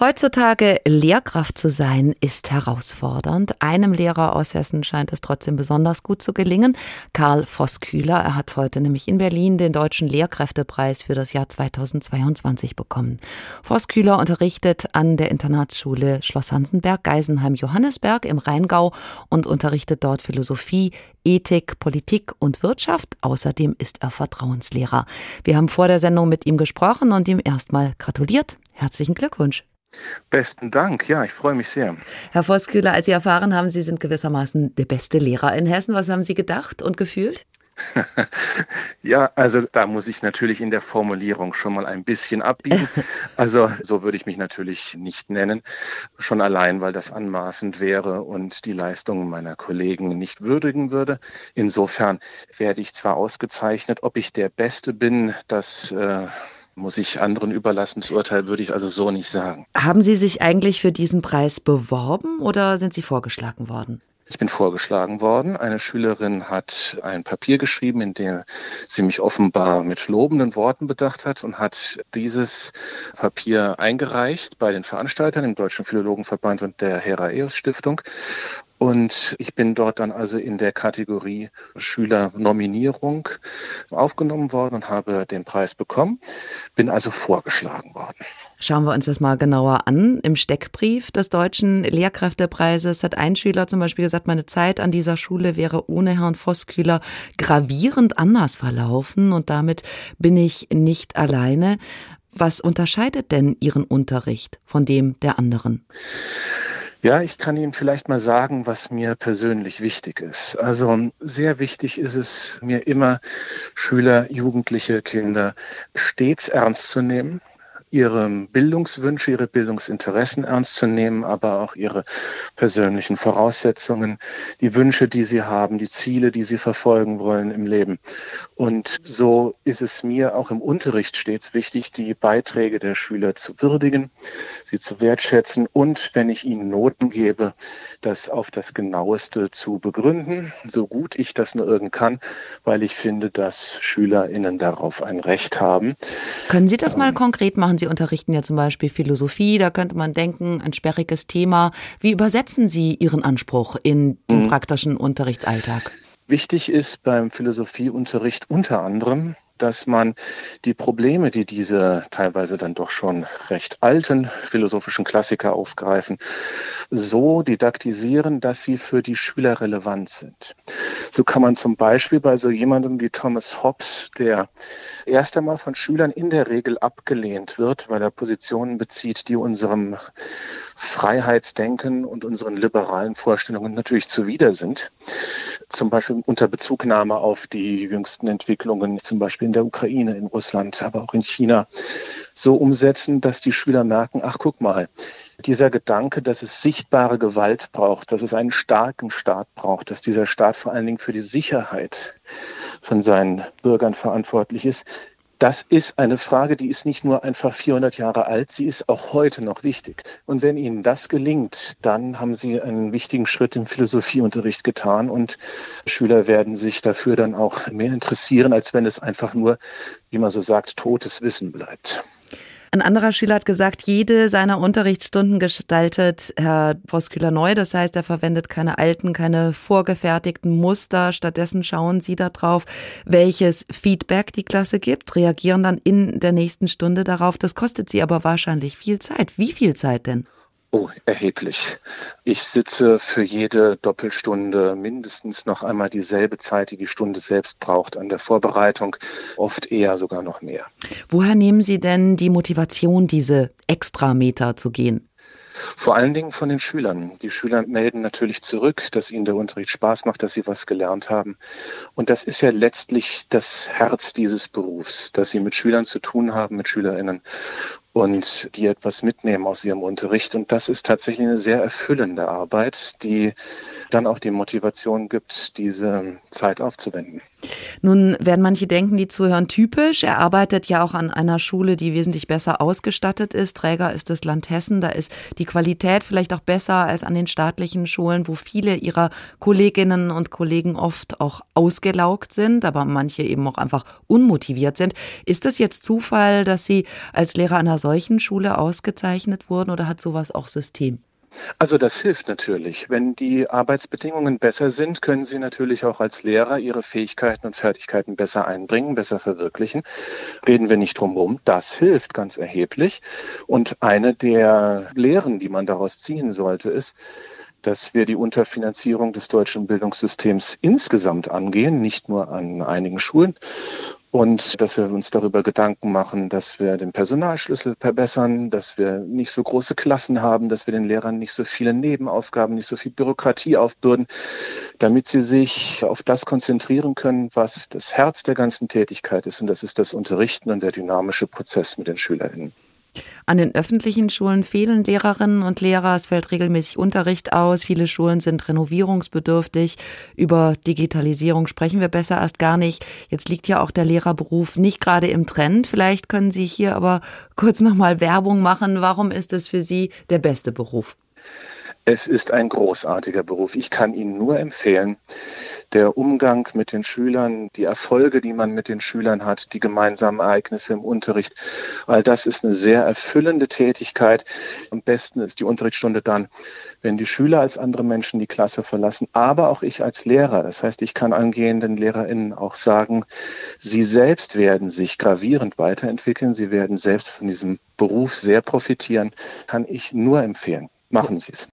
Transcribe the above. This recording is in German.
Heutzutage Lehrkraft zu sein, ist herausfordernd. Einem Lehrer aus Hessen scheint es trotzdem besonders gut zu gelingen. Karl Vosskühler, er hat heute nämlich in Berlin den Deutschen Lehrkräftepreis für das Jahr 2022 bekommen. Vosskühler unterrichtet an der Internatsschule Schloss Hansenberg, Geisenheim, Johannesberg im Rheingau und unterrichtet dort Philosophie, Ethik, Politik und Wirtschaft. Außerdem ist er Vertrauenslehrer. Wir haben vor der Sendung mit ihm gesprochen und ihm erstmal gratuliert. Herzlichen Glückwunsch. Besten Dank, ja, ich freue mich sehr. Herr Vosskühler, als Sie erfahren haben, Sie sind gewissermaßen der beste Lehrer in Hessen, was haben Sie gedacht und gefühlt? ja, also da muss ich natürlich in der Formulierung schon mal ein bisschen abbiegen. Also so würde ich mich natürlich nicht nennen, schon allein, weil das anmaßend wäre und die Leistungen meiner Kollegen nicht würdigen würde. Insofern werde ich zwar ausgezeichnet, ob ich der Beste bin, das äh, muss ich anderen überlassen. Das Urteil würde ich also so nicht sagen. Haben Sie sich eigentlich für diesen Preis beworben oder sind Sie vorgeschlagen worden? Ich bin vorgeschlagen worden. Eine Schülerin hat ein Papier geschrieben, in dem sie mich offenbar mit lobenden Worten bedacht hat und hat dieses Papier eingereicht bei den Veranstaltern im Deutschen Philologenverband und der Heraeus Stiftung. Und ich bin dort dann also in der Kategorie Schülernominierung aufgenommen worden und habe den Preis bekommen, bin also vorgeschlagen worden. Schauen wir uns das mal genauer an. Im Steckbrief des Deutschen Lehrkräftepreises hat ein Schüler zum Beispiel gesagt, meine Zeit an dieser Schule wäre ohne Herrn Vosskühler gravierend anders verlaufen und damit bin ich nicht alleine. Was unterscheidet denn Ihren Unterricht von dem der anderen? Ja, ich kann Ihnen vielleicht mal sagen, was mir persönlich wichtig ist. Also sehr wichtig ist es mir immer, Schüler, Jugendliche, Kinder stets ernst zu nehmen ihre Bildungswünsche, ihre Bildungsinteressen ernst zu nehmen, aber auch ihre persönlichen Voraussetzungen, die Wünsche, die sie haben, die Ziele, die sie verfolgen wollen im Leben. Und so ist es mir auch im Unterricht stets wichtig, die Beiträge der Schüler zu würdigen, sie zu wertschätzen und, wenn ich ihnen Noten gebe, das auf das genaueste zu begründen, so gut ich das nur irgend kann, weil ich finde, dass SchülerInnen darauf ein Recht haben. Können Sie das mal ähm, konkret machen? Sie unterrichten ja zum Beispiel Philosophie, da könnte man denken, ein sperriges Thema. Wie übersetzen Sie Ihren Anspruch in den mhm. praktischen Unterrichtsalltag? Wichtig ist beim Philosophieunterricht unter anderem, dass man die Probleme, die diese teilweise dann doch schon recht alten philosophischen Klassiker aufgreifen, so didaktisieren, dass sie für die Schüler relevant sind. So kann man zum Beispiel bei so jemandem wie Thomas Hobbes, der erst einmal von Schülern in der Regel abgelehnt wird, weil er Positionen bezieht, die unserem Freiheitsdenken und unseren liberalen Vorstellungen natürlich zuwider sind. Zum Beispiel unter Bezugnahme auf die jüngsten Entwicklungen, zum Beispiel in der Ukraine, in Russland, aber auch in China, so umsetzen, dass die Schüler merken, ach guck mal, dieser Gedanke, dass es sichtbare Gewalt braucht, dass es einen starken Staat braucht, dass dieser Staat vor allen Dingen für die Sicherheit von seinen Bürgern verantwortlich ist, das ist eine Frage, die ist nicht nur einfach 400 Jahre alt, sie ist auch heute noch wichtig. Und wenn Ihnen das gelingt, dann haben Sie einen wichtigen Schritt im Philosophieunterricht getan und Schüler werden sich dafür dann auch mehr interessieren, als wenn es einfach nur, wie man so sagt, totes Wissen bleibt. Ein anderer Schüler hat gesagt, jede seiner Unterrichtsstunden gestaltet Herr Vosküler neu. Das heißt, er verwendet keine alten, keine vorgefertigten Muster. Stattdessen schauen Sie darauf, welches Feedback die Klasse gibt, reagieren dann in der nächsten Stunde darauf. Das kostet Sie aber wahrscheinlich viel Zeit. Wie viel Zeit denn? Oh, erheblich. Ich sitze für jede Doppelstunde mindestens noch einmal dieselbe Zeit, die die Stunde selbst braucht an der Vorbereitung, oft eher sogar noch mehr. Woher nehmen Sie denn die Motivation, diese Extrameter zu gehen? Vor allen Dingen von den Schülern. Die Schüler melden natürlich zurück, dass ihnen der Unterricht Spaß macht, dass sie was gelernt haben. Und das ist ja letztlich das Herz dieses Berufs, dass sie mit Schülern zu tun haben, mit Schülerinnen und die etwas mitnehmen aus ihrem Unterricht. Und das ist tatsächlich eine sehr erfüllende Arbeit, die dann auch die Motivation gibt, diese Zeit aufzuwenden. Nun werden manche denken, die zuhören, typisch. Er arbeitet ja auch an einer Schule, die wesentlich besser ausgestattet ist. Träger ist das Land Hessen. Da ist die Qualität vielleicht auch besser als an den staatlichen Schulen, wo viele ihrer Kolleginnen und Kollegen oft auch ausgelaugt sind, aber manche eben auch einfach unmotiviert sind. Ist es jetzt Zufall, dass Sie als Lehrer einer solchen Schule ausgezeichnet wurden oder hat sowas auch System? Also das hilft natürlich. Wenn die Arbeitsbedingungen besser sind, können Sie natürlich auch als Lehrer Ihre Fähigkeiten und Fertigkeiten besser einbringen, besser verwirklichen. Reden wir nicht drum herum. Das hilft ganz erheblich. Und eine der Lehren, die man daraus ziehen sollte, ist, dass wir die Unterfinanzierung des deutschen Bildungssystems insgesamt angehen, nicht nur an einigen Schulen und dass wir uns darüber Gedanken machen, dass wir den Personalschlüssel verbessern, dass wir nicht so große Klassen haben, dass wir den Lehrern nicht so viele Nebenaufgaben, nicht so viel Bürokratie aufbürden, damit sie sich auf das konzentrieren können, was das Herz der ganzen Tätigkeit ist. Und das ist das Unterrichten und der dynamische Prozess mit den SchülerInnen. An den öffentlichen Schulen fehlen Lehrerinnen und Lehrer. Es fällt regelmäßig Unterricht aus. Viele Schulen sind renovierungsbedürftig. Über Digitalisierung sprechen wir besser erst gar nicht. Jetzt liegt ja auch der Lehrerberuf nicht gerade im Trend. Vielleicht können Sie hier aber kurz nochmal Werbung machen. Warum ist es für Sie der beste Beruf? Es ist ein großartiger Beruf. Ich kann Ihnen nur empfehlen, der Umgang mit den Schülern, die Erfolge, die man mit den Schülern hat, die gemeinsamen Ereignisse im Unterricht, all das ist eine sehr erfüllende Tätigkeit. Am besten ist die Unterrichtsstunde dann, wenn die Schüler als andere Menschen die Klasse verlassen, aber auch ich als Lehrer. Das heißt, ich kann angehenden LehrerInnen auch sagen, sie selbst werden sich gravierend weiterentwickeln, sie werden selbst von diesem Beruf sehr profitieren, kann ich nur empfehlen. Machen Sie es.